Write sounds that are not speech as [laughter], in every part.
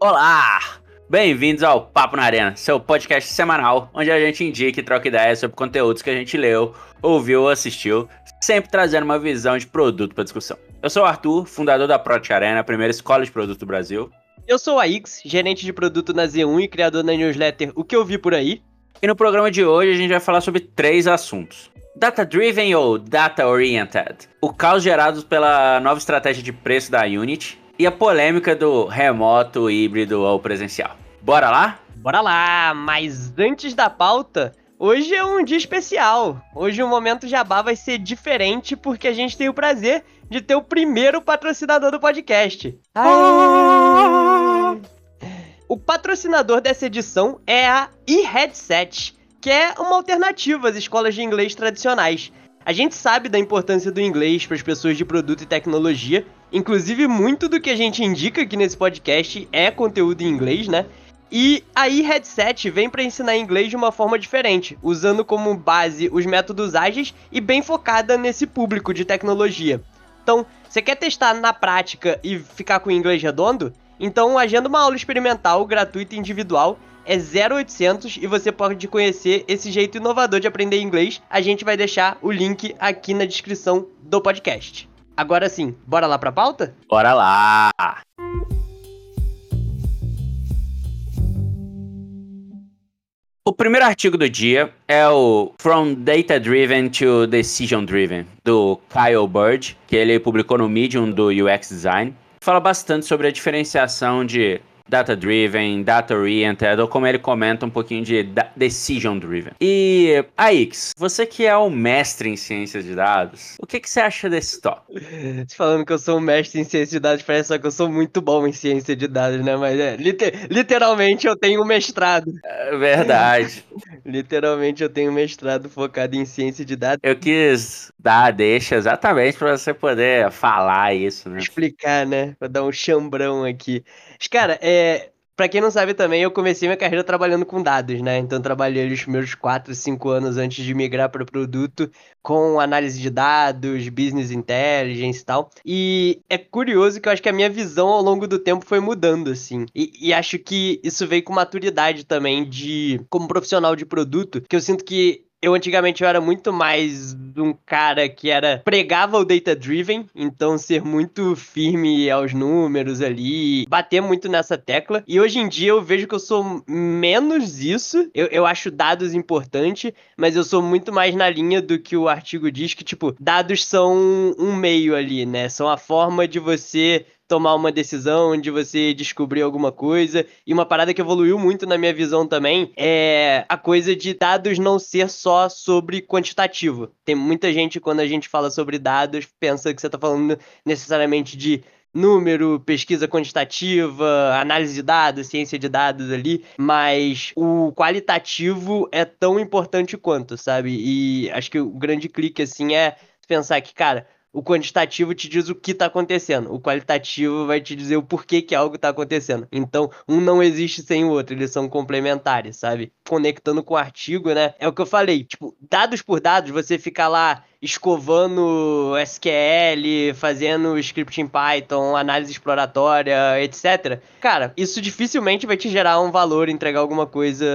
Olá! Bem-vindos ao Papo na Arena, seu podcast semanal, onde a gente indica e troca ideias sobre conteúdos que a gente leu, ouviu ou assistiu, sempre trazendo uma visão de produto para discussão. Eu sou o Arthur, fundador da Prote Arena, a primeira escola de produto do Brasil. Eu sou a Ix, gerente de produto na Z1 e criador da newsletter O Que Eu Vi Por Aí. E no programa de hoje a gente vai falar sobre três assuntos. Data Driven ou Data Oriented? O caos gerado pela nova estratégia de preço da Unity e a polêmica do remoto, híbrido ou presencial. Bora lá? Bora lá, mas antes da pauta, hoje é um dia especial. Hoje o momento jabá vai ser diferente porque a gente tem o prazer de ter o primeiro patrocinador do podcast. O patrocinador dessa edição é a eHeadset, que é uma alternativa às escolas de inglês tradicionais. A gente sabe da importância do inglês para as pessoas de produto e tecnologia. Inclusive, muito do que a gente indica aqui nesse podcast é conteúdo em inglês, né? E a e-headset vem para ensinar inglês de uma forma diferente, usando como base os métodos ágeis e bem focada nesse público de tecnologia. Então, você quer testar na prática e ficar com o inglês redondo? Então, agenda uma aula experimental gratuita e individual é 0800 e você pode conhecer esse jeito inovador de aprender inglês. A gente vai deixar o link aqui na descrição do podcast. Agora sim, bora lá pra pauta? Bora lá! O primeiro artigo do dia é o From Data Driven to Decision Driven, do Kyle Bird, que ele publicou no Medium do UX Design. Fala bastante sobre a diferenciação de data-driven, data-oriented, ou como ele comenta um pouquinho de decision-driven. E, Aix, você que é o mestre em ciências de dados, o que, que você acha desse tópico? Falando que eu sou um mestre em ciências de dados, parece só que eu sou muito bom em ciência de dados, né? Mas é, liter literalmente eu tenho um mestrado. É verdade. [laughs] literalmente eu tenho um mestrado focado em ciência de dados. Eu quis dar deixa exatamente para você poder falar isso, né? Explicar, né? Pra dar um chambrão aqui. Mas, cara, é. Pra quem não sabe também, eu comecei minha carreira trabalhando com dados, né? Então trabalhei os meus 4, 5 anos antes de migrar para o produto com análise de dados, business intelligence e tal. E é curioso que eu acho que a minha visão ao longo do tempo foi mudando, assim. E, e acho que isso veio com maturidade também de como profissional de produto, que eu sinto que eu antigamente eu era muito mais um cara que era pregava o data driven, então ser muito firme aos números ali, bater muito nessa tecla. E hoje em dia eu vejo que eu sou menos isso. Eu, eu acho dados importante, mas eu sou muito mais na linha do que o artigo diz que tipo dados são um meio ali, né? São a forma de você tomar uma decisão, de você descobrir alguma coisa. E uma parada que evoluiu muito na minha visão também é a coisa de dados não ser só sobre quantitativo. Tem muita gente, quando a gente fala sobre dados, pensa que você está falando necessariamente de número, pesquisa quantitativa, análise de dados, ciência de dados ali, mas o qualitativo é tão importante quanto, sabe? E acho que o grande clique assim é pensar que, cara, o quantitativo te diz o que está acontecendo. O qualitativo vai te dizer o porquê que algo está acontecendo. Então, um não existe sem o outro, eles são complementares, sabe? Conectando com o artigo, né? É o que eu falei, tipo, dados por dados, você fica lá escovando SQL, fazendo script em Python, análise exploratória, etc. Cara, isso dificilmente vai te gerar um valor, entregar alguma coisa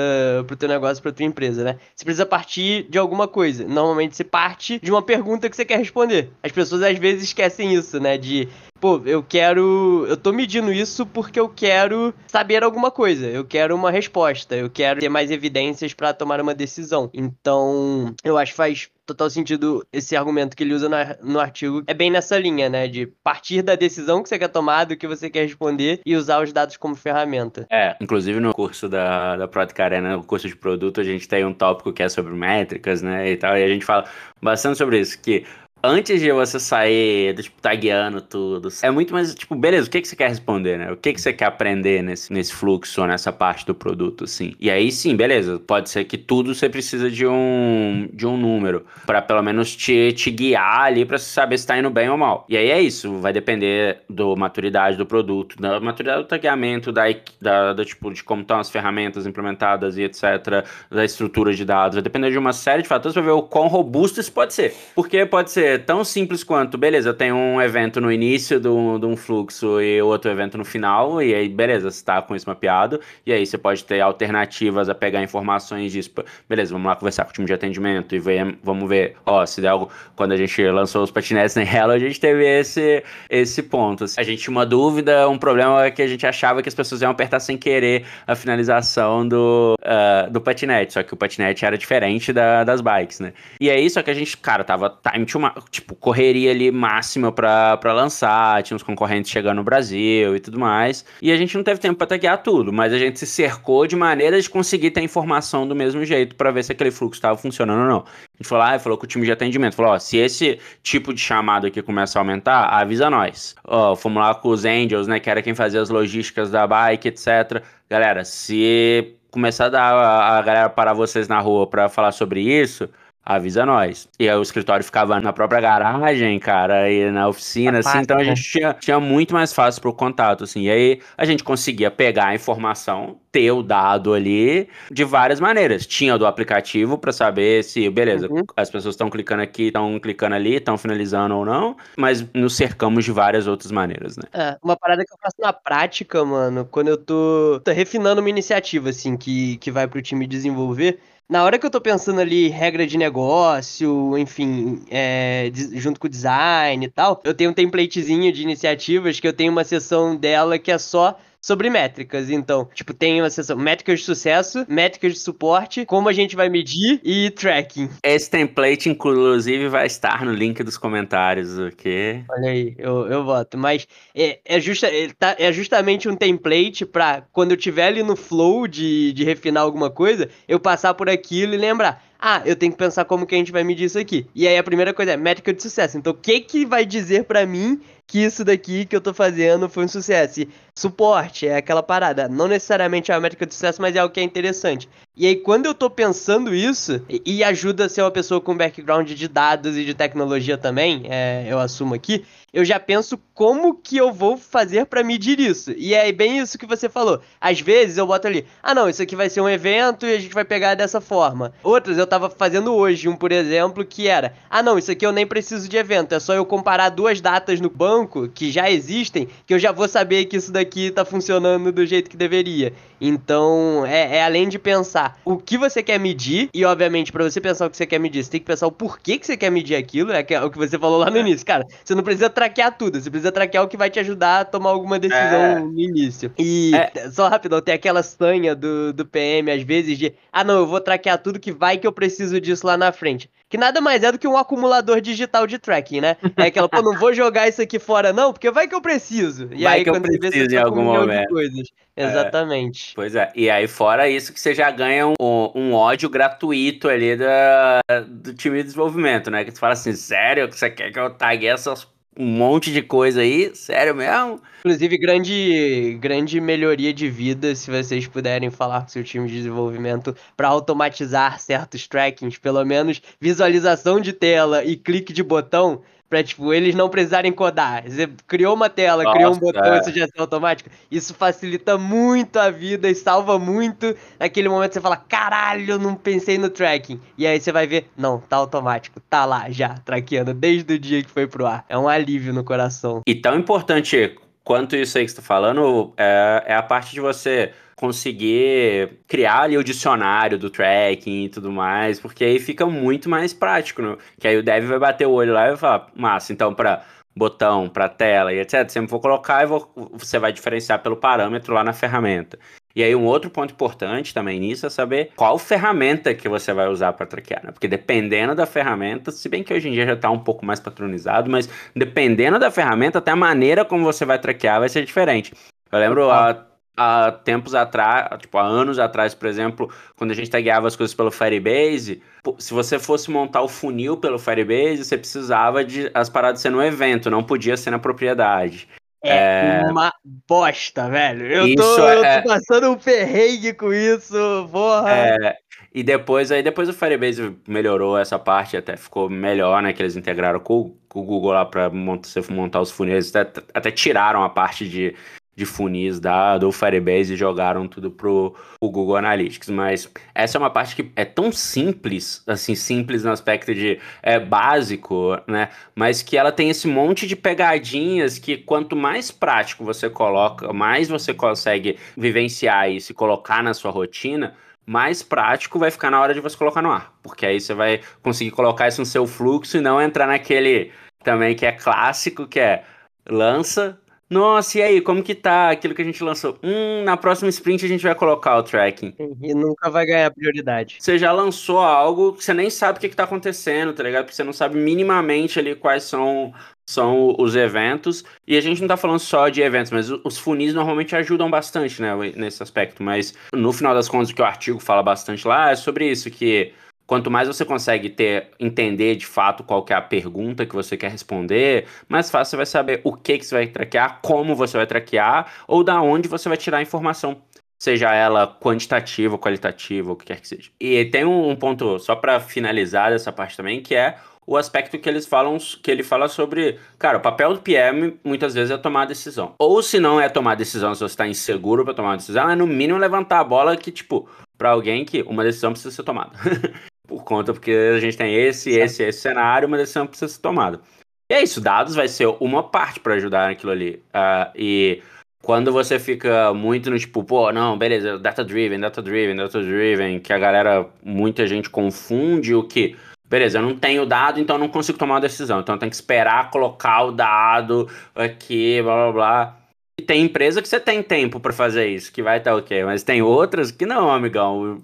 pro teu negócio, pra tua empresa, né? Você precisa partir de alguma coisa. Normalmente você parte de uma pergunta que você quer responder. As pessoas às vezes esquecem isso, né? De pô, eu quero. Eu tô medindo isso porque eu quero saber alguma coisa. Eu quero uma resposta. Eu quero ter mais evidências para tomar uma decisão. Então, eu acho que faz total sentido esse argumento que ele usa no artigo. É bem nessa linha, né? De partir da decisão que você quer tomar, do que você quer responder e usar os dados como ferramenta. É, inclusive no curso da, da Product Arena, o curso de produto, a gente tem um tópico que é sobre métricas, né? E tal, e a gente fala bastante sobre isso, que antes de você sair, tipo, tagueando tudo, é muito mais, tipo, beleza, o que, que você quer responder, né? O que, que você quer aprender nesse, nesse fluxo, nessa parte do produto, assim. E aí, sim, beleza, pode ser que tudo você precisa de um, de um número, para pelo menos te, te guiar ali pra saber se tá indo bem ou mal. E aí é isso, vai depender do maturidade do produto, da maturidade do tagueamento, da, da, do tipo, de como estão as ferramentas implementadas e etc, da estrutura de dados, vai depender de uma série de fatores pra ver o quão robusto isso pode ser. Porque pode ser tão simples quanto, beleza, eu tenho um evento no início de um, fluxo e outro evento no final, e aí, beleza, você está com isso mapeado, e aí você pode ter alternativas a pegar informações disso. Beleza, vamos lá conversar com o time de atendimento e ver, vamos ver, ó, se der algo. Quando a gente lançou os patinetes na Hello, a gente teve esse, esse ponto. A gente tinha uma dúvida, um problema que a gente achava que as pessoas iam apertar sem querer a finalização do, uh, do patinete, só que o patinete era diferente da, das bikes, né? E aí, só que a gente, cara, tava time to tipo, correria ali máxima pra lançar, tinha uns concorrentes chegando no Brasil e tudo mais. E a gente não teve tempo pra taguear tudo, mas a gente se cercou de maneira de conseguir ter informação do mesmo jeito para ver se aquele fluxo estava funcionando ou não. A gente falou, ah, falou com o time de atendimento, falou, ó, se esse tipo de chamado aqui começar a aumentar, avisa nós. Ó, fomos lá com os Angels, né, que era quem fazia as logísticas da bike, etc. Galera, se começar a dar a, a galera parar vocês na rua para falar sobre isso, avisa nós. E aí o escritório ficava na própria garagem, cara, e na oficina, assim, então a né? gente tinha, tinha muito mais fácil pro contato, assim. E aí a gente conseguia pegar a informação, ter o dado ali de várias maneiras. Tinha do aplicativo para saber se, beleza, uhum. as pessoas estão clicando aqui, estão clicando ali, estão finalizando ou não, mas nos cercamos de várias outras maneiras, né? É, uma parada que eu faço na prática, mano, quando eu tô, tô refinando uma iniciativa, assim, que, que vai pro time desenvolver, na hora que eu tô pensando ali regra de negócio, enfim, é, junto com o design e tal, eu tenho um templatezinho de iniciativas que eu tenho uma seção dela que é só sobre métricas. Então, tipo, tem uma seção métricas de sucesso, métricas de suporte, como a gente vai medir e tracking. Esse template, inclusive, vai estar no link dos comentários, ok? Olha aí, eu, eu voto. Mas é, é, justa, é, tá, é justamente um template para quando eu tiver ali no flow de, de refinar alguma coisa, eu passar por aquilo e lembrar ah, eu tenho que pensar como que a gente vai medir isso aqui. E aí a primeira coisa é métrica de sucesso. Então, o que que vai dizer para mim que isso daqui que eu tô fazendo foi um sucesso? E suporte é aquela parada. Não necessariamente é a métrica de sucesso, mas é o que é interessante. E aí, quando eu tô pensando isso, e, e ajuda ser uma pessoa com background de dados e de tecnologia também, é, eu assumo aqui, eu já penso como que eu vou fazer para medir isso. E é bem isso que você falou. Às vezes eu boto ali, ah não, isso aqui vai ser um evento e a gente vai pegar dessa forma. Outras eu tava fazendo hoje, um por exemplo, que era, ah não, isso aqui eu nem preciso de evento, é só eu comparar duas datas no banco que já existem, que eu já vou saber que isso daqui tá funcionando do jeito que deveria. Então, é, é além de pensar o que você quer medir, e obviamente para você pensar o que você quer medir, você tem que pensar o porquê que você quer medir aquilo, é, é o que você falou lá no início. Cara, você não precisa traquear tudo, você precisa traquear o que vai te ajudar a tomar alguma decisão é. no início. E é. só rapidão, tem aquela sanha do, do PM, às vezes, de ah não, eu vou traquear tudo que vai que eu preciso disso lá na frente que nada mais é do que um acumulador digital de tracking, né? É aquela, pô, não vou jogar isso aqui fora não, porque vai que eu preciso. E vai aí que quando eu preciso você vê, em algum momento. Coisas. É. Exatamente. Pois é, e aí fora isso que você já ganha um, um ódio gratuito ali da, do time de desenvolvimento, né? Que você fala assim, sério que você quer que eu tague essas um monte de coisa aí, sério mesmo? Inclusive, grande, grande melhoria de vida se vocês puderem falar com seu time de desenvolvimento para automatizar certos trackings, pelo menos visualização de tela e clique de botão Pra, tipo, eles não precisarem codar. Você criou uma tela, Nossa, criou um botão, é. isso já é automático. Isso facilita muito a vida e salva muito. Naquele momento você fala, caralho, não pensei no tracking. E aí você vai ver, não, tá automático. Tá lá já, traqueando, desde o dia que foi pro ar. É um alívio no coração. E tão importante quanto isso aí que você tá falando, é, é a parte de você conseguir criar ali o dicionário do tracking e tudo mais, porque aí fica muito mais prático, né? que aí o dev vai bater o olho lá e vai falar, massa, então para botão, para tela e etc, sempre vou colocar e vou, você vai diferenciar pelo parâmetro lá na ferramenta. E aí um outro ponto importante também nisso é saber qual ferramenta que você vai usar para traquear, né? Porque dependendo da ferramenta, se bem que hoje em dia já está um pouco mais patronizado, mas dependendo da ferramenta, até a maneira como você vai traquear vai ser diferente. Eu lembro há há tempos atrás, tipo, há anos atrás, por exemplo, quando a gente tagueava as coisas pelo Firebase, se você fosse montar o funil pelo Firebase, você precisava de as paradas ser no evento, não podia ser na propriedade. É, é... uma bosta, velho. Eu tô, é... eu tô é passando um perrengue com isso, porra. É... E depois, aí depois o Firebase melhorou essa parte, até ficou melhor, né? Que eles integraram com, com o Google lá para montar, montar os funis, até, até tiraram a parte de de funis da, do Firebase e jogaram tudo pro, pro Google Analytics. Mas essa é uma parte que é tão simples, assim, simples no aspecto de é básico, né? Mas que ela tem esse monte de pegadinhas que quanto mais prático você coloca, mais você consegue vivenciar e se colocar na sua rotina, mais prático vai ficar na hora de você colocar no ar. Porque aí você vai conseguir colocar isso no seu fluxo e não entrar naquele também que é clássico, que é lança, nossa, e aí, como que tá aquilo que a gente lançou? Hum, na próxima sprint a gente vai colocar o tracking. E nunca vai ganhar prioridade. Você já lançou algo que você nem sabe o que, que tá acontecendo, tá ligado? Porque você não sabe minimamente ali quais são, são os eventos. E a gente não tá falando só de eventos, mas os funis normalmente ajudam bastante, né, nesse aspecto. Mas no final das contas, o que o artigo fala bastante lá é sobre isso, que Quanto mais você consegue ter, entender de fato qual é a pergunta que você quer responder, mais fácil você vai saber o que, que você vai traquear, como você vai traquear, ou da onde você vai tirar a informação. Seja ela quantitativa, qualitativa, o que quer que seja. E tem um, um ponto, só para finalizar dessa parte também, que é o aspecto que eles falam, que ele fala sobre, cara, o papel do PM muitas vezes é tomar decisão. Ou se não é tomar decisão, se você está inseguro para tomar decisão, é no mínimo levantar a bola que, tipo, para alguém que uma decisão precisa ser tomada. [laughs] por conta, porque a gente tem esse, esse, esse cenário, uma decisão precisa ser tomada. E é isso, dados vai ser uma parte para ajudar naquilo ali. Uh, e quando você fica muito no tipo, pô, não, beleza, data driven, data driven, data driven, que a galera, muita gente confunde o que, beleza, eu não tenho dado, então eu não consigo tomar uma decisão. Então eu tenho que esperar colocar o dado aqui, blá blá blá. E tem empresa que você tem tempo para fazer isso, que vai estar tá ok, mas tem outras que não, amigão.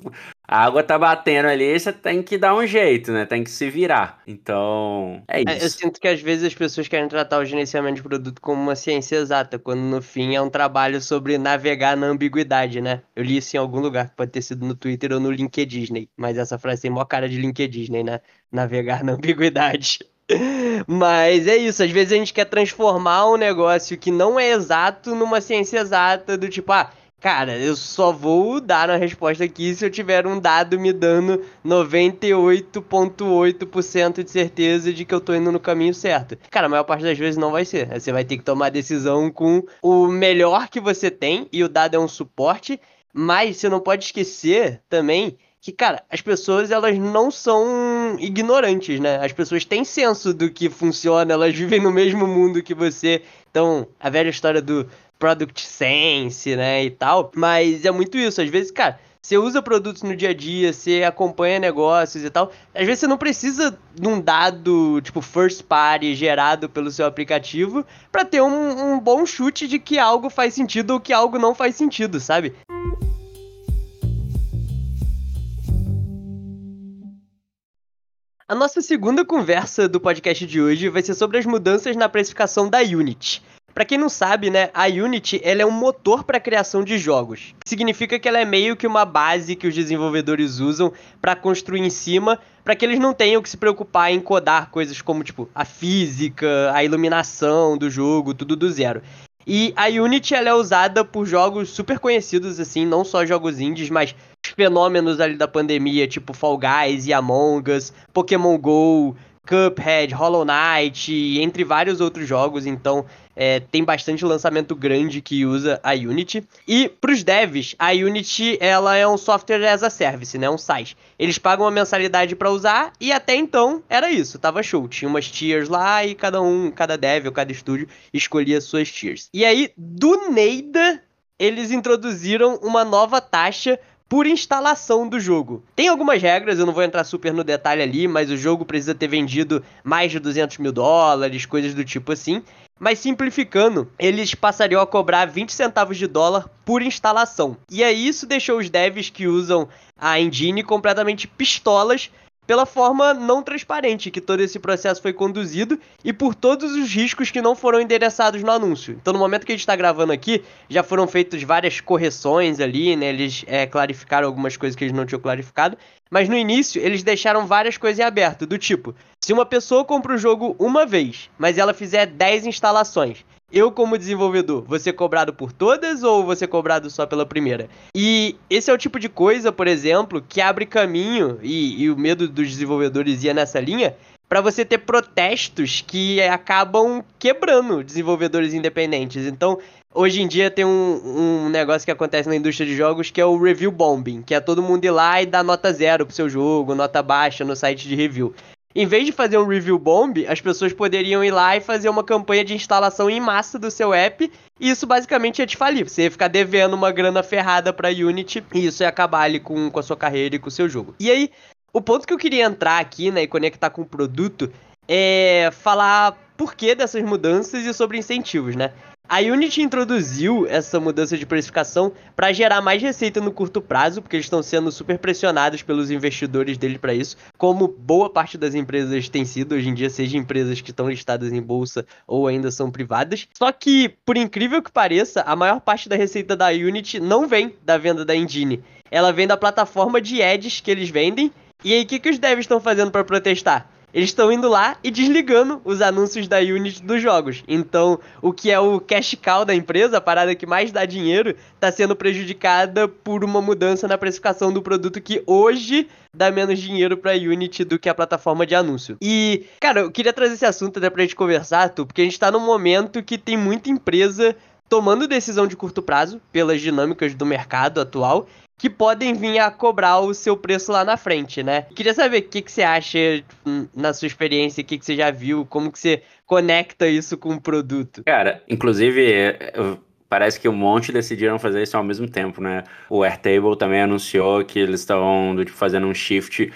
A água tá batendo ali, você tem que dar um jeito, né? Tem que se virar. Então, é isso. É, eu sinto que às vezes as pessoas querem tratar o gerenciamento de produto como uma ciência exata, quando no fim é um trabalho sobre navegar na ambiguidade, né? Eu li isso em algum lugar, pode ter sido no Twitter ou no LinkedIn, mas essa frase tem maior cara de LinkedIn, né? Navegar na [laughs] ambiguidade. Mas é isso, às vezes a gente quer transformar um negócio que não é exato numa ciência exata, do tipo, ah, cara, eu só vou dar a resposta aqui se eu tiver um dado me dando 98,8% de certeza de que eu tô indo no caminho certo. Cara, a maior parte das vezes não vai ser. Você vai ter que tomar decisão com o melhor que você tem, e o dado é um suporte, mas você não pode esquecer também que, cara, as pessoas elas não são ignorantes, né? As pessoas têm senso do que funciona, elas vivem no mesmo mundo que você. Então, a velha história do product sense, né, e tal. Mas é muito isso. Às vezes, cara, você usa produtos no dia a dia, você acompanha negócios e tal. Às vezes você não precisa de um dado, tipo, first party gerado pelo seu aplicativo para ter um, um bom chute de que algo faz sentido ou que algo não faz sentido, sabe? A nossa segunda conversa do podcast de hoje vai ser sobre as mudanças na precificação da Unity. Para quem não sabe, né, a Unity ela é um motor para a criação de jogos. Significa que ela é meio que uma base que os desenvolvedores usam para construir em cima, para que eles não tenham que se preocupar em codar coisas como tipo a física, a iluminação do jogo, tudo do zero. E a Unity ela é usada por jogos super conhecidos assim, não só jogos indies, mas fenômenos ali da pandemia, tipo Fall Guys e Among Us, Pokémon Go, Cuphead, Hollow Knight, entre vários outros jogos, então é, tem bastante lançamento grande que usa a Unity. E para os devs, a Unity ela é um software as a service, né, um SaaS. Eles pagam uma mensalidade para usar e até então era isso, tava show. Tinha umas tiers lá e cada um, cada dev ou cada estúdio escolhia suas tiers. E aí, do Neida, eles introduziram uma nova taxa por instalação do jogo. Tem algumas regras, eu não vou entrar super no detalhe ali, mas o jogo precisa ter vendido mais de 200 mil dólares, coisas do tipo assim. Mas simplificando, eles passariam a cobrar 20 centavos de dólar por instalação. E aí isso deixou os devs que usam a engine completamente pistolas pela forma não transparente que todo esse processo foi conduzido e por todos os riscos que não foram endereçados no anúncio. Então, no momento que a gente está gravando aqui, já foram feitas várias correções ali, né? Eles é, clarificaram algumas coisas que eles não tinham clarificado. Mas no início, eles deixaram várias coisas em aberto, do tipo: se uma pessoa compra o jogo uma vez, mas ela fizer 10 instalações, eu, como desenvolvedor, ser cobrado por todas ou ser cobrado só pela primeira? E esse é o tipo de coisa, por exemplo, que abre caminho, e, e o medo dos desenvolvedores ia nessa linha, para você ter protestos que acabam quebrando desenvolvedores independentes. Então, hoje em dia tem um, um negócio que acontece na indústria de jogos que é o review bombing, que é todo mundo ir lá e dar nota zero pro seu jogo, nota baixa no site de review. Em vez de fazer um review bomb, as pessoas poderiam ir lá e fazer uma campanha de instalação em massa do seu app, e isso basicamente ia te falir. Você ia ficar devendo uma grana ferrada pra Unity, e isso ia acabar ali com, com a sua carreira e com o seu jogo. E aí, o ponto que eu queria entrar aqui, né, e conectar com o produto, é falar por que dessas mudanças e sobre incentivos, né? A Unity introduziu essa mudança de precificação para gerar mais receita no curto prazo, porque eles estão sendo super pressionados pelos investidores dele para isso, como boa parte das empresas tem sido hoje em dia, seja empresas que estão listadas em bolsa ou ainda são privadas. Só que, por incrível que pareça, a maior parte da receita da Unity não vem da venda da engine. Ela vem da plataforma de ads que eles vendem. E aí, o que, que os devs estão fazendo para protestar? Eles estão indo lá e desligando os anúncios da Unity dos jogos. Então, o que é o cash cow da empresa, a parada que mais dá dinheiro, está sendo prejudicada por uma mudança na precificação do produto que hoje dá menos dinheiro para a Unity do que a plataforma de anúncio. E, cara, eu queria trazer esse assunto até pra gente conversar, tu, porque a gente está num momento que tem muita empresa tomando decisão de curto prazo pelas dinâmicas do mercado atual que podem vir a cobrar o seu preço lá na frente, né? Queria saber o que, que você acha hum, na sua experiência, o que, que você já viu, como que você conecta isso com o produto. Cara, inclusive, parece que um monte decidiram fazer isso ao mesmo tempo, né? O Airtable também anunciou que eles estão tipo, fazendo um shift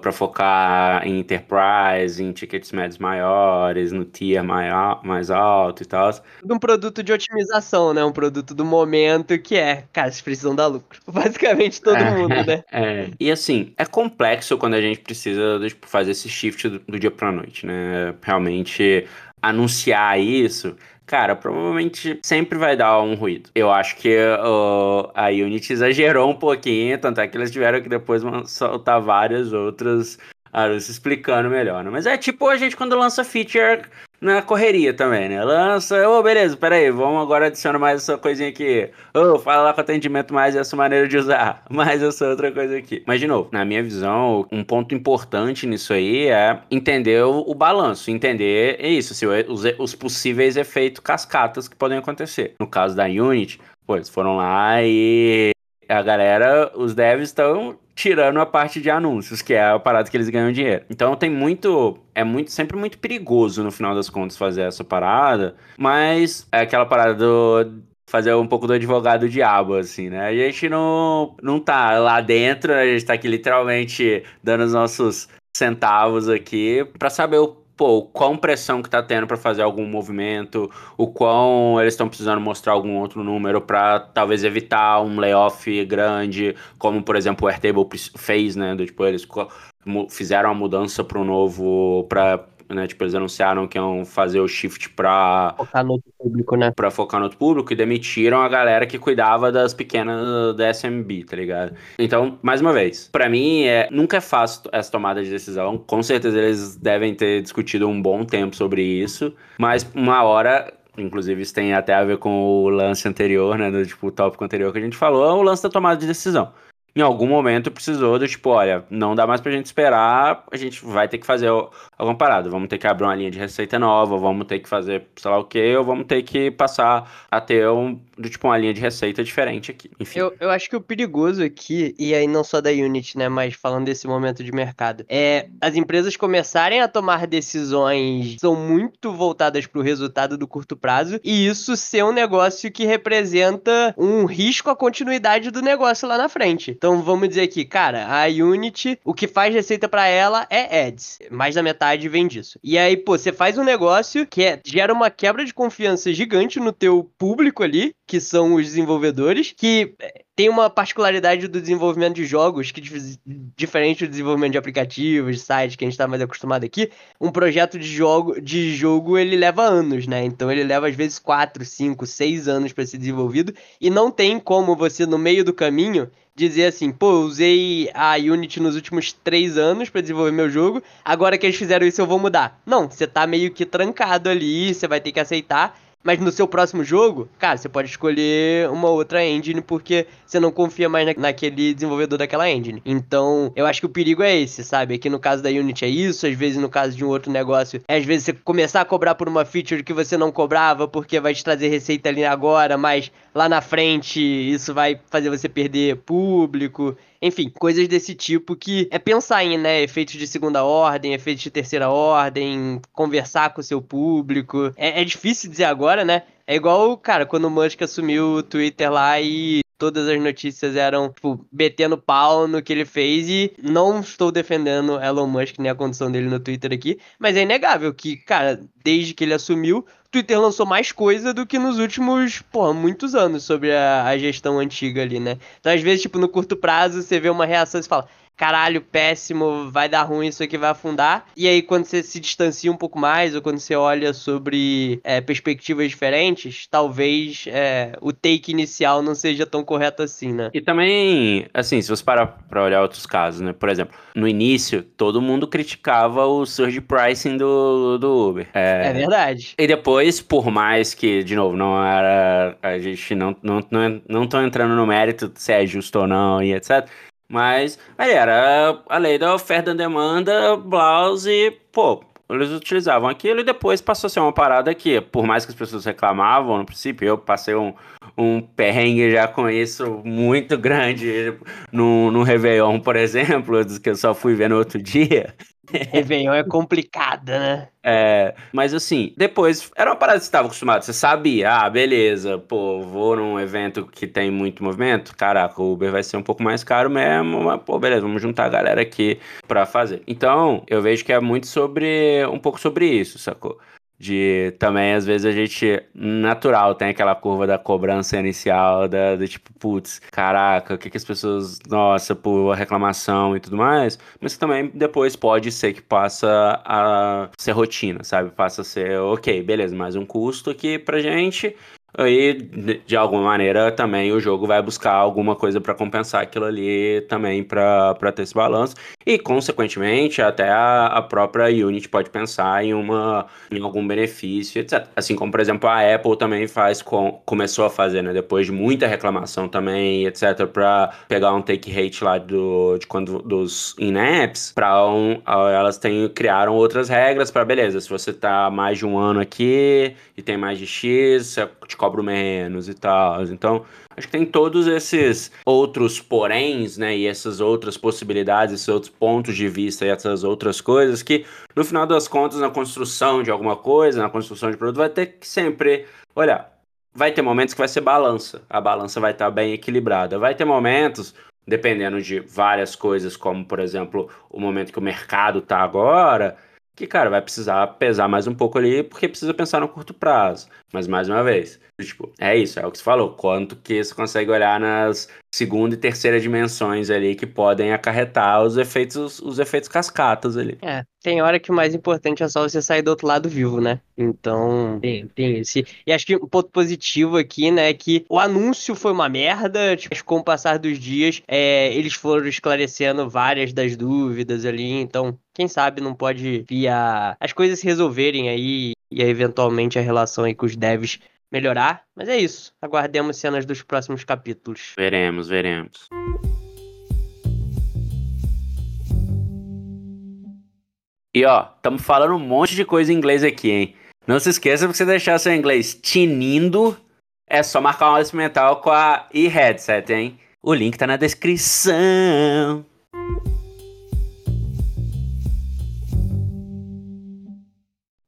para focar em enterprise, em tickets médios maiores, no tier maior, mais alto e tal. Um produto de otimização, né? Um produto do momento que é, cara, vocês precisam dar lucro. [laughs] Basicamente todo é, mundo, né? [laughs] É. E assim, é complexo quando a gente precisa tipo, fazer esse shift do, do dia pra noite, né? Realmente anunciar isso cara, provavelmente sempre vai dar um ruído. Eu acho que uh, a Unity exagerou um pouquinho, tanto é que eles tiveram que depois soltar várias outras anúncios explicando melhor, né? Mas é tipo a gente quando lança feature na correria também, né? Lança, ô, oh, beleza, peraí, vamos agora adicionar mais essa coisinha aqui. Ô, oh, fala lá com atendimento mais essa maneira de usar, [laughs] mais essa outra coisa aqui. Mas, de novo, na minha visão, um ponto importante nisso aí é entender o, balanço, entender isso, se, os, os possíveis efeitos cascatas que podem acontecer. No caso da Unity, pô, eles foram lá e a galera, os devs estão tirando a parte de anúncios, que é a parada que eles ganham dinheiro. Então tem muito, é muito sempre muito perigoso no final das contas fazer essa parada, mas é aquela parada do fazer um pouco do advogado diabo, assim, né? A gente não, não tá lá dentro, a gente tá aqui literalmente dando os nossos centavos aqui para saber o pô, o quão pressão que tá tendo para fazer algum movimento, o quão eles estão precisando mostrar algum outro número para talvez evitar um layoff grande, como por exemplo o Airtable fez, né? Do, tipo, eles fizeram a mudança para um novo, para né? Tipo, eles anunciaram que iam fazer o shift pra. Focar no outro público, né? Pra focar no outro público e demitiram a galera que cuidava das pequenas da SMB, tá ligado? Então, mais uma vez, para mim, é, nunca é fácil essa tomada de decisão. Com certeza eles devem ter discutido um bom tempo sobre isso, mas uma hora Inclusive, isso tem até a ver com o lance anterior, né? Do tipo, o tópico anterior que a gente falou, é o lance da tomada de decisão em algum momento precisou do tipo, olha, não dá mais pra gente esperar, a gente vai ter que fazer alguma parada. Vamos ter que abrir uma linha de receita nova, vamos ter que fazer sei lá o que, ou vamos ter que passar a ter um, do tipo, uma linha de receita diferente aqui. Enfim. Eu, eu acho que o perigoso aqui, e aí não só da Unity, né, mas falando desse momento de mercado, é as empresas começarem a tomar decisões são muito voltadas pro resultado do curto prazo, e isso ser um negócio que representa um risco à continuidade do negócio lá na frente. Então vamos dizer aqui, cara, a Unity, o que faz receita para ela é ads. Mais da metade vem disso. E aí, pô, você faz um negócio que é, gera uma quebra de confiança gigante no teu público ali, que são os desenvolvedores, que é, tem uma particularidade do desenvolvimento de jogos que diferente do desenvolvimento de aplicativos, de sites que a gente está mais acostumado aqui, um projeto de jogo, de jogo ele leva anos, né? Então ele leva às vezes 4, 5, 6 anos para ser desenvolvido e não tem como você no meio do caminho dizer assim, pô, eu usei a Unity nos últimos três anos para desenvolver meu jogo, agora que eles fizeram isso eu vou mudar. Não, você tá meio que trancado ali, você vai ter que aceitar. Mas no seu próximo jogo, cara, você pode escolher uma outra engine porque você não confia mais na, naquele desenvolvedor daquela engine. Então, eu acho que o perigo é esse, sabe? Aqui no caso da Unity é isso, às vezes no caso de um outro negócio, é às vezes você começar a cobrar por uma feature que você não cobrava porque vai te trazer receita ali agora, mas lá na frente isso vai fazer você perder público. Enfim, coisas desse tipo que é pensar em, né, efeitos de segunda ordem, efeitos de terceira ordem, conversar com o seu público. É, é difícil dizer agora, né? É igual, cara, quando o Musk assumiu o Twitter lá e todas as notícias eram, tipo, metendo pau no que ele fez e não estou defendendo Elon Musk nem a condição dele no Twitter aqui, mas é inegável que, cara, desde que ele assumiu, Twitter lançou mais coisa do que nos últimos, porra, muitos anos sobre a, a, gestão antiga ali, né? Então, às vezes, tipo, no curto prazo, você vê uma reação e fala, caralho, péssimo, vai dar ruim, isso aqui vai afundar. E aí, quando você se distancia um pouco mais, ou quando você olha sobre é, perspectivas diferentes, talvez é, o take inicial não seja tão correto assim, né? E também, assim, se você parar pra olhar outros casos, né? Por exemplo, no início, todo mundo criticava o surge pricing do, do Uber. É, é verdade. E depois, por mais que, de novo, não era. A gente não, não, não, não tô entrando no mérito se é justo ou não e etc. Mas aí era a lei da oferta e demanda, blouse, pô, eles utilizavam aquilo e depois passou a ser uma parada que, por mais que as pessoas reclamavam, no princípio, eu passei um, um perrengue já com isso muito grande no, no Réveillon, por exemplo, que eu só fui ver no outro dia. [laughs] Réveillon é complicada, né? É, mas assim, depois era uma parada que você estava acostumado, você sabia, ah, beleza, pô, vou num evento que tem muito movimento, caraca, o Uber vai ser um pouco mais caro mesmo, mas pô, beleza, vamos juntar a galera aqui pra fazer. Então, eu vejo que é muito sobre, um pouco sobre isso, sacou? De também às vezes a gente natural tem aquela curva da cobrança inicial da do tipo putz caraca o que que as pessoas nossa por reclamação e tudo mais mas também depois pode ser que passa a ser rotina sabe? Passa a ser ok beleza mais um custo aqui pra gente Aí, de alguma maneira, também o jogo vai buscar alguma coisa para compensar aquilo ali também para ter esse balanço. E, consequentemente, até a, a, própria Unity pode pensar em, uma, em algum benefício, etc. Assim como, por exemplo, a Apple também faz, com, começou a fazer, né? Depois de muita reclamação também, etc., para pegar um take rate lá do, de quando, dos in-apps, para um, elas têm, criaram outras regras para, beleza, se você tá mais de um ano aqui e tem mais de X, você te cobro menos e tal. Então, acho que tem todos esses outros poréns, né? E essas outras possibilidades, esses outros pontos de vista e essas outras coisas que, no final das contas, na construção de alguma coisa, na construção de produto, vai ter que sempre olhar. Vai ter momentos que vai ser balança. A balança vai estar bem equilibrada. Vai ter momentos, dependendo de várias coisas, como, por exemplo, o momento que o mercado está agora, que, cara, vai precisar pesar mais um pouco ali, porque precisa pensar no curto prazo. Mas, mais uma vez, tipo, é isso, é o que você falou. Quanto que você consegue olhar nas segunda e terceira dimensões ali que podem acarretar os efeitos, os efeitos cascatas ali. É, tem hora que o mais importante é só você sair do outro lado vivo, né? Então, tem, tem esse. E acho que um ponto positivo aqui, né, é que o anúncio foi uma merda, tipo, com o passar dos dias, é, eles foram esclarecendo várias das dúvidas ali, então, quem sabe não pode via as coisas se resolverem aí e eventualmente a relação aí com os devs melhorar. Mas é isso. Aguardemos cenas dos próximos capítulos. Veremos, veremos. E ó, estamos falando um monte de coisa em inglês aqui, hein? Não se esqueça que você deixar seu inglês tinindo, é só marcar uma experimental com a e-headset, hein? O link tá na descrição.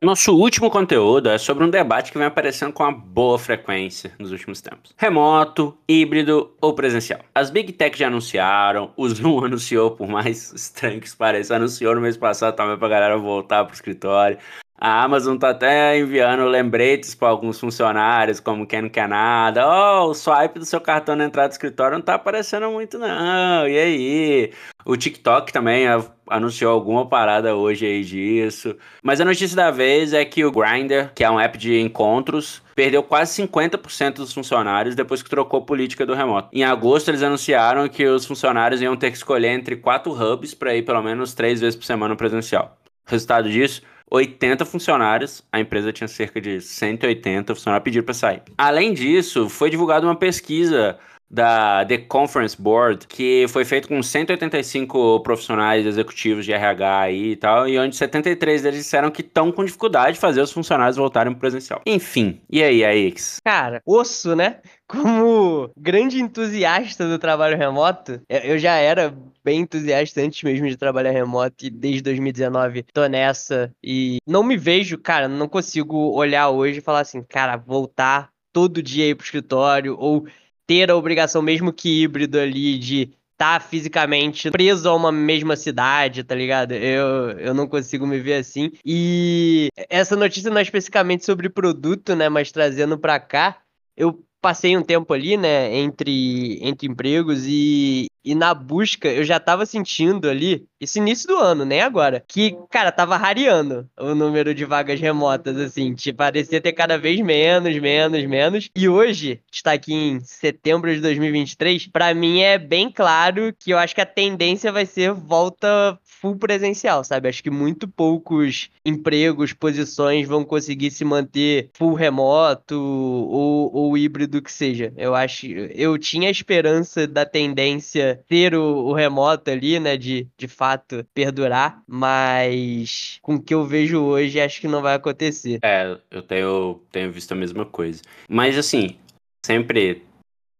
Nosso último conteúdo é sobre um debate que vem aparecendo com uma boa frequência nos últimos tempos: remoto, híbrido ou presencial. As Big Tech já anunciaram, o Zoom [laughs] anunciou, por mais estranho que isso pareça, anunciou no mês passado também pra galera voltar pro escritório. A Amazon tá até enviando lembretes para alguns funcionários, como quem não quer nada. Oh, o swipe do seu cartão na entrada do escritório não tá aparecendo muito, não. E aí? O TikTok também anunciou alguma parada hoje aí disso. Mas a notícia da vez é que o Grindr, que é um app de encontros, perdeu quase 50% dos funcionários depois que trocou a política do remoto. Em agosto, eles anunciaram que os funcionários iam ter que escolher entre quatro hubs para ir pelo menos três vezes por semana presencial. Resultado disso, 80 funcionários, a empresa tinha cerca de 180 funcionários pediram para sair. Além disso, foi divulgada uma pesquisa da The Conference Board, que foi feito com 185 profissionais executivos de RH e tal, e onde 73 deles disseram que estão com dificuldade de fazer os funcionários voltarem pro presencial. Enfim, e aí, AX? Cara, osso, né? Como grande entusiasta do trabalho remoto, eu já era bem entusiasta antes mesmo de trabalhar remoto e desde 2019 tô nessa e não me vejo, cara, não consigo olhar hoje e falar assim, cara, voltar todo dia aí pro escritório ou ter a obrigação, mesmo que híbrido ali, de estar tá fisicamente preso a uma mesma cidade, tá ligado? Eu, eu não consigo me ver assim. E essa notícia não é especificamente sobre produto, né? Mas trazendo pra cá, eu passei um tempo ali, né, entre, entre empregos e, e na busca eu já tava sentindo ali, esse início do ano, nem agora, que, cara, tava rareando o número de vagas remotas, assim, tipo, parecia ter cada vez menos, menos, menos. E hoje, está aqui em setembro de 2023, para mim é bem claro que eu acho que a tendência vai ser volta full presencial, sabe? Acho que muito poucos empregos, posições vão conseguir se manter full remoto ou, ou híbrido do que seja. Eu acho, eu tinha esperança da tendência ter o, o, remoto ali, né, de, de fato perdurar, mas com o que eu vejo hoje, acho que não vai acontecer. É, eu tenho, tenho visto a mesma coisa. Mas assim, sempre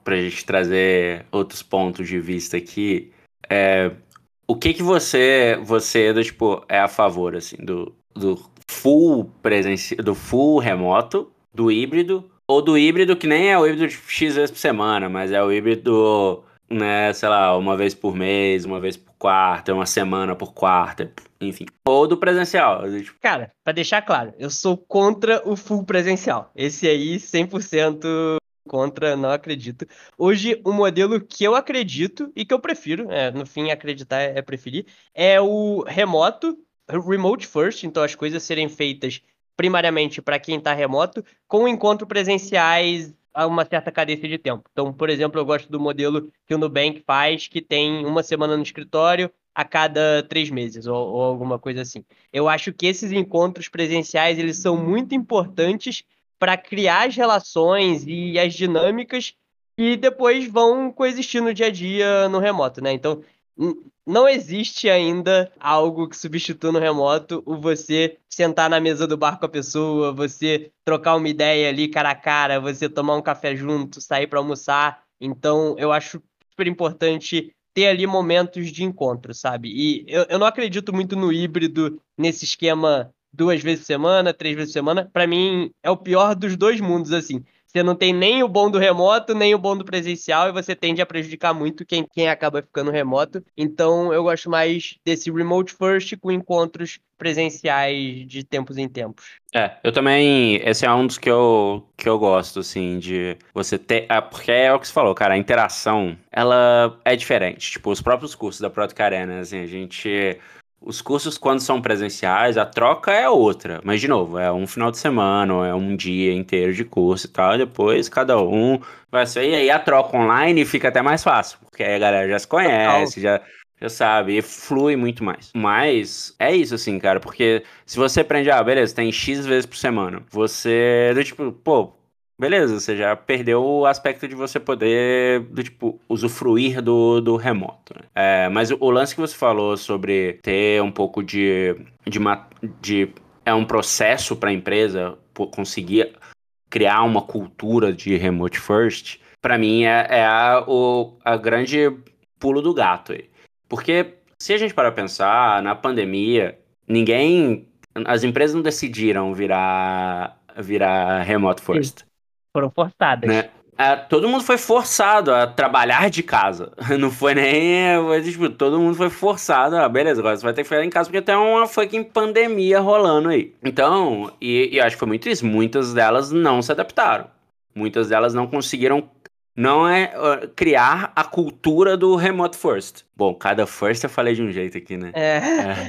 pra gente trazer outros pontos de vista aqui, é, o que que você, você tipo, é a favor, assim, do, do full presencial, do full remoto, do híbrido ou do híbrido, que nem é o híbrido de X vezes por semana, mas é o híbrido, né, sei lá, uma vez por mês, uma vez por quarta, uma semana por quarta, enfim. Ou do presencial. Tipo... Cara, para deixar claro, eu sou contra o full presencial. Esse aí, 100% contra, não acredito. Hoje, o modelo que eu acredito e que eu prefiro, é, no fim, acreditar é preferir, é o remoto, remote first, então as coisas serem feitas primariamente para quem está remoto, com encontros presenciais a uma certa cadência de tempo. Então, por exemplo, eu gosto do modelo que o Nubank faz, que tem uma semana no escritório a cada três meses, ou, ou alguma coisa assim. Eu acho que esses encontros presenciais, eles são muito importantes para criar as relações e as dinâmicas que depois vão coexistir no dia a dia no remoto, né? Então, não existe ainda algo que substitua no remoto o você sentar na mesa do bar com a pessoa, você trocar uma ideia ali cara a cara, você tomar um café junto, sair para almoçar. Então, eu acho super importante ter ali momentos de encontro, sabe? E eu, eu não acredito muito no híbrido, nesse esquema duas vezes por semana, três vezes por semana. Para mim, é o pior dos dois mundos, assim. Você não tem nem o bom do remoto, nem o bom do presencial, e você tende a prejudicar muito quem, quem acaba ficando remoto. Então, eu gosto mais desse remote first com encontros presenciais de tempos em tempos. É, eu também. Esse é um dos que eu, que eu gosto, assim, de você ter. É, porque é o que você falou, cara, a interação, ela é diferente. Tipo, os próprios cursos da Proto Arena, assim, a gente os cursos, quando são presenciais, a troca é outra. Mas, de novo, é um final de semana, é um dia inteiro de curso e tal. E depois cada um vai sair. E aí a troca online fica até mais fácil. Porque aí a galera já se conhece, já, já sabe. E flui muito mais. Mas é isso, assim, cara. Porque se você aprende, ah, beleza, tem X vezes por semana. Você, tipo, pô, beleza, você já perdeu o aspecto de você poder, do tipo, usufruir do, do remoto. Né? É, mas o, o, lance que você falou sobre ter um pouco de. de, de é um processo para a empresa conseguir criar uma cultura de remote first, para mim é, é a, o a grande pulo do gato aí. Porque se a gente parar pra pensar, na pandemia, ninguém. As empresas não decidiram virar, virar remote first. Foram forçadas. Né? É, todo mundo foi forçado a trabalhar de casa. [laughs] Não foi nem. Foi, tipo, todo mundo foi forçado. Ah, beleza, agora você vai ter que ficar em casa porque tem uma fucking pandemia rolando aí. Então, e, e acho que foi muito isso. Muitas delas não se adaptaram. Muitas delas não conseguiram não é uh, criar a cultura do remote first. Bom, cada first eu falei de um jeito aqui, né? É.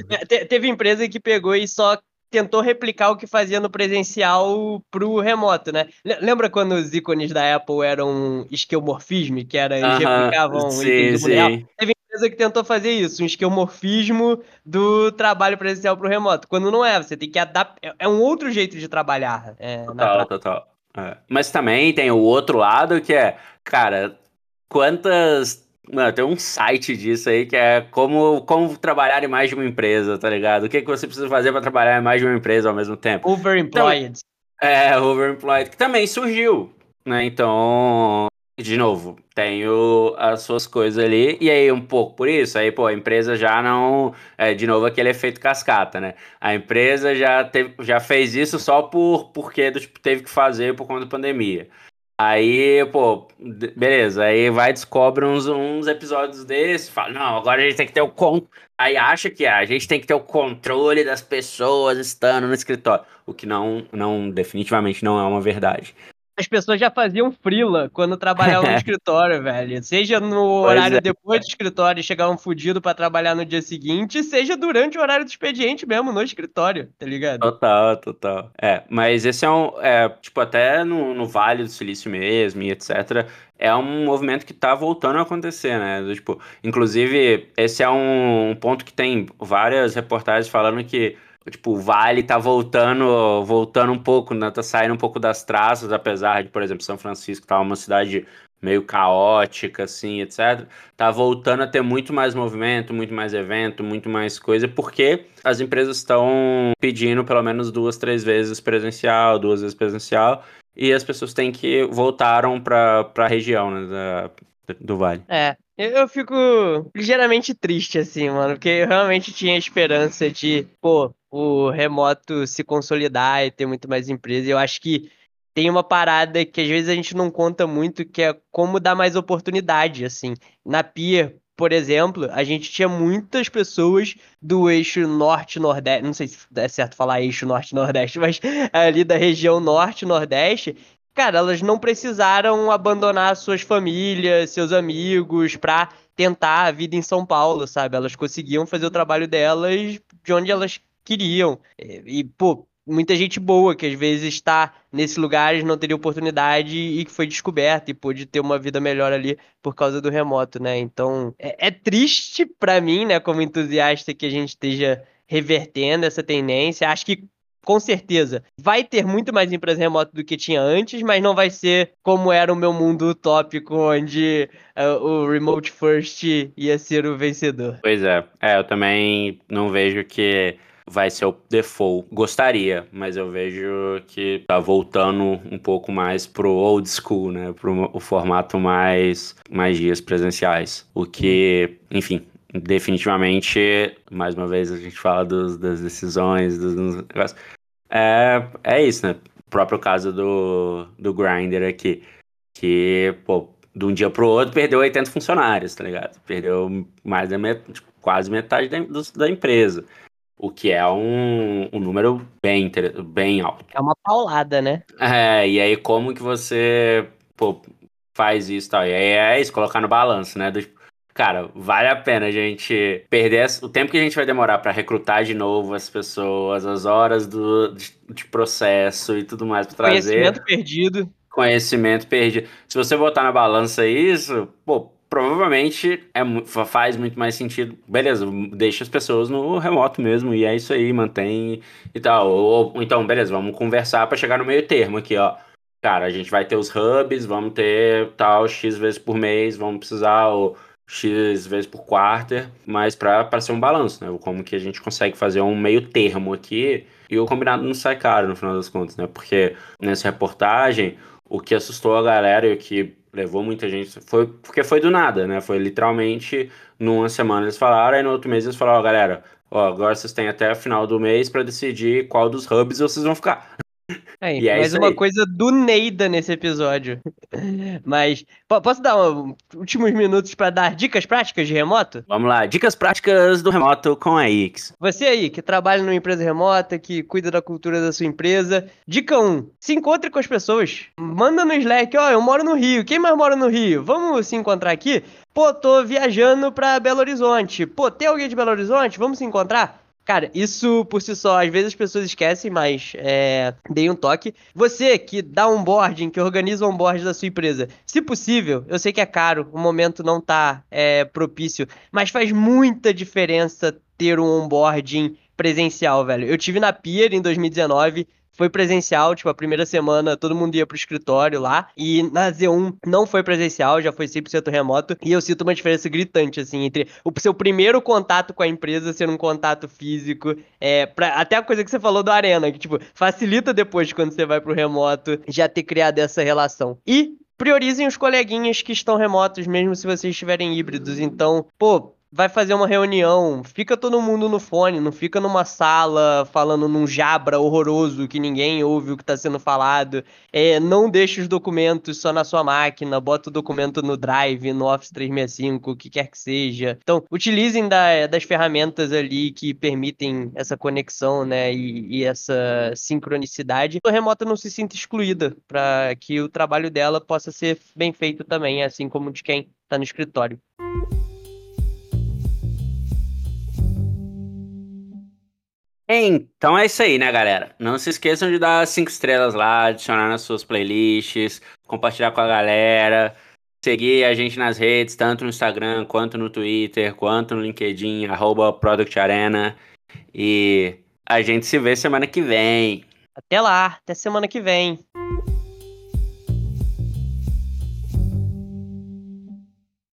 é. [laughs] Teve empresa que pegou e só tentou replicar o que fazia no presencial pro remoto, né? Lembra quando os ícones da Apple eram esquemorfismo, que era, eles uh -huh, replicavam sim, sim. real? Teve empresa que tentou fazer isso, um esquemorfismo do trabalho presencial para o remoto. Quando não é, você tem que adaptar. É, é um outro jeito de trabalhar. É, total, total. É. Mas também tem o outro lado que é, cara, quantas. Mano, tem um site disso aí que é como, como trabalhar em mais de uma empresa, tá ligado? O que, que você precisa fazer para trabalhar em mais de uma empresa ao mesmo tempo? Overemployed. Então, é, overemployed, que também surgiu, né? Então, de novo, tenho as suas coisas ali, e aí um pouco por isso, aí, pô, a empresa já não. É, de novo, aquele efeito cascata, né? A empresa já, teve, já fez isso só por porque tipo, teve que fazer por conta da pandemia. Aí, pô, beleza, aí vai descobre uns, uns episódios desses, fala, não, agora a gente tem que ter o con... Aí acha que a gente tem que ter o controle das pessoas estando no escritório, o que não, não definitivamente não é uma verdade as pessoas já faziam frila quando trabalhavam no [laughs] escritório, velho. Seja no horário é. depois do escritório e chegavam fudido para trabalhar no dia seguinte, seja durante o horário do expediente mesmo, no escritório, tá ligado? Total, total. É, mas esse é um, é, tipo, até no, no Vale do Silício mesmo e etc., é um movimento que tá voltando a acontecer, né? Tipo, inclusive, esse é um ponto que tem várias reportagens falando que Tipo, o Vale tá voltando, voltando um pouco, né? Tá saindo um pouco das traças, apesar de, por exemplo, São Francisco tá uma cidade meio caótica, assim, etc. Tá voltando a ter muito mais movimento, muito mais evento, muito mais coisa, porque as empresas estão pedindo pelo menos duas, três vezes presencial, duas vezes presencial, e as pessoas têm que voltaram para a região, né, da, do Vale. É, eu fico ligeiramente triste, assim, mano, porque eu realmente tinha esperança de, pô, o remoto se consolidar e ter muito mais empresas. Eu acho que tem uma parada que às vezes a gente não conta muito, que é como dar mais oportunidade, assim. Na Pier, por exemplo, a gente tinha muitas pessoas do eixo norte-nordeste, não sei se é certo falar eixo norte-nordeste, [laughs] mas ali da região norte-nordeste, cara, elas não precisaram abandonar suas famílias, seus amigos, pra tentar a vida em São Paulo, sabe? Elas conseguiam fazer o trabalho delas de onde elas queriam. É, e, pô, muita gente boa que às vezes está nesse lugar e não teria oportunidade e que foi descoberta e pôde ter uma vida melhor ali por causa do remoto, né? Então, é, é triste para mim, né, como entusiasta, que a gente esteja revertendo essa tendência. Acho que com certeza vai ter muito mais empresa remota do que tinha antes, mas não vai ser como era o meu mundo utópico, onde uh, o Remote First ia ser o vencedor. Pois é, é, eu também não vejo que vai ser o default. Gostaria, mas eu vejo que tá voltando um pouco mais pro old school, né? Pro o formato mais, mais dias presenciais. O que, enfim, definitivamente, mais uma vez a gente fala dos, das decisões, dos negócios. É, é isso, né? O próprio caso do, do Grindr aqui. Que, pô, de um dia pro outro perdeu 80 funcionários, tá ligado? Perdeu mais da met... Tipo, quase metade da, da empresa. O que é um, um número bem, bem alto. É uma paulada, né? É, e aí como que você pô, faz isso tal? E aí é isso, colocar no balanço, né? Do, cara, vale a pena a gente perder o tempo que a gente vai demorar para recrutar de novo as pessoas, as horas do, de, de processo e tudo mais para trazer. Conhecimento perdido. Conhecimento perdido. Se você botar na balança isso, pô, provavelmente é, faz muito mais sentido. Beleza, deixa as pessoas no remoto mesmo, e é isso aí, mantém e tal. Ou, ou então, beleza, vamos conversar para chegar no meio termo aqui, ó. Cara, a gente vai ter os hubs, vamos ter tal X vezes por mês, vamos precisar o X vezes por quarter, mas para ser um balanço, né? Como que a gente consegue fazer um meio termo aqui e o combinado não sai caro no final das contas, né? Porque nessa reportagem, o que assustou a galera e o que levou muita gente. Foi porque foi do nada, né? Foi literalmente numa semana eles falaram, aí no outro mês eles falaram, ó, galera, ó, agora vocês têm até o final do mês para decidir qual dos hubs vocês vão ficar. É, e é mais uma aí. coisa do Neida nesse episódio. [laughs] Mas posso dar um, últimos minutos para dar dicas práticas de remoto? Vamos lá, dicas práticas do remoto com a X. Você aí que trabalha numa empresa remota, que cuida da cultura da sua empresa. Dica 1: se encontre com as pessoas. Manda no Slack, ó, oh, eu moro no Rio. Quem mais mora no Rio? Vamos se encontrar aqui? Pô, tô viajando pra Belo Horizonte. Pô, tem alguém de Belo Horizonte? Vamos se encontrar? Cara, isso por si só, às vezes as pessoas esquecem, mas é, dei um toque. Você que dá onboarding, que organiza o onboarding da sua empresa, se possível, eu sei que é caro, o momento não tá é, propício, mas faz muita diferença ter um onboarding presencial, velho. Eu tive na Pier em 2019, foi presencial, tipo, a primeira semana todo mundo ia pro escritório lá, e na Z1 não foi presencial, já foi 100% remoto, e eu sinto uma diferença gritante, assim, entre o seu primeiro contato com a empresa ser um contato físico, é, pra, até a coisa que você falou do Arena, que, tipo, facilita depois, quando você vai pro remoto, já ter criado essa relação. E priorizem os coleguinhas que estão remotos, mesmo se vocês estiverem híbridos. Então, pô, vai fazer uma reunião, fica todo mundo no fone, não fica numa sala falando num jabra horroroso que ninguém ouve o que está sendo falado. É, não deixe os documentos só na sua máquina, bota o documento no Drive, no Office 365, o que quer que seja. Então, utilizem da, das ferramentas ali que permitem essa conexão, né, e, e essa sincronicidade. A remota não se sinta excluída, para que o trabalho dela possa ser bem feito também, assim como de quem está no escritório. Então é isso aí, né, galera? Não se esqueçam de dar cinco estrelas lá, adicionar nas suas playlists, compartilhar com a galera, seguir a gente nas redes, tanto no Instagram, quanto no Twitter, quanto no LinkedIn, arroba Product Arena. E a gente se vê semana que vem. Até lá, até semana que vem.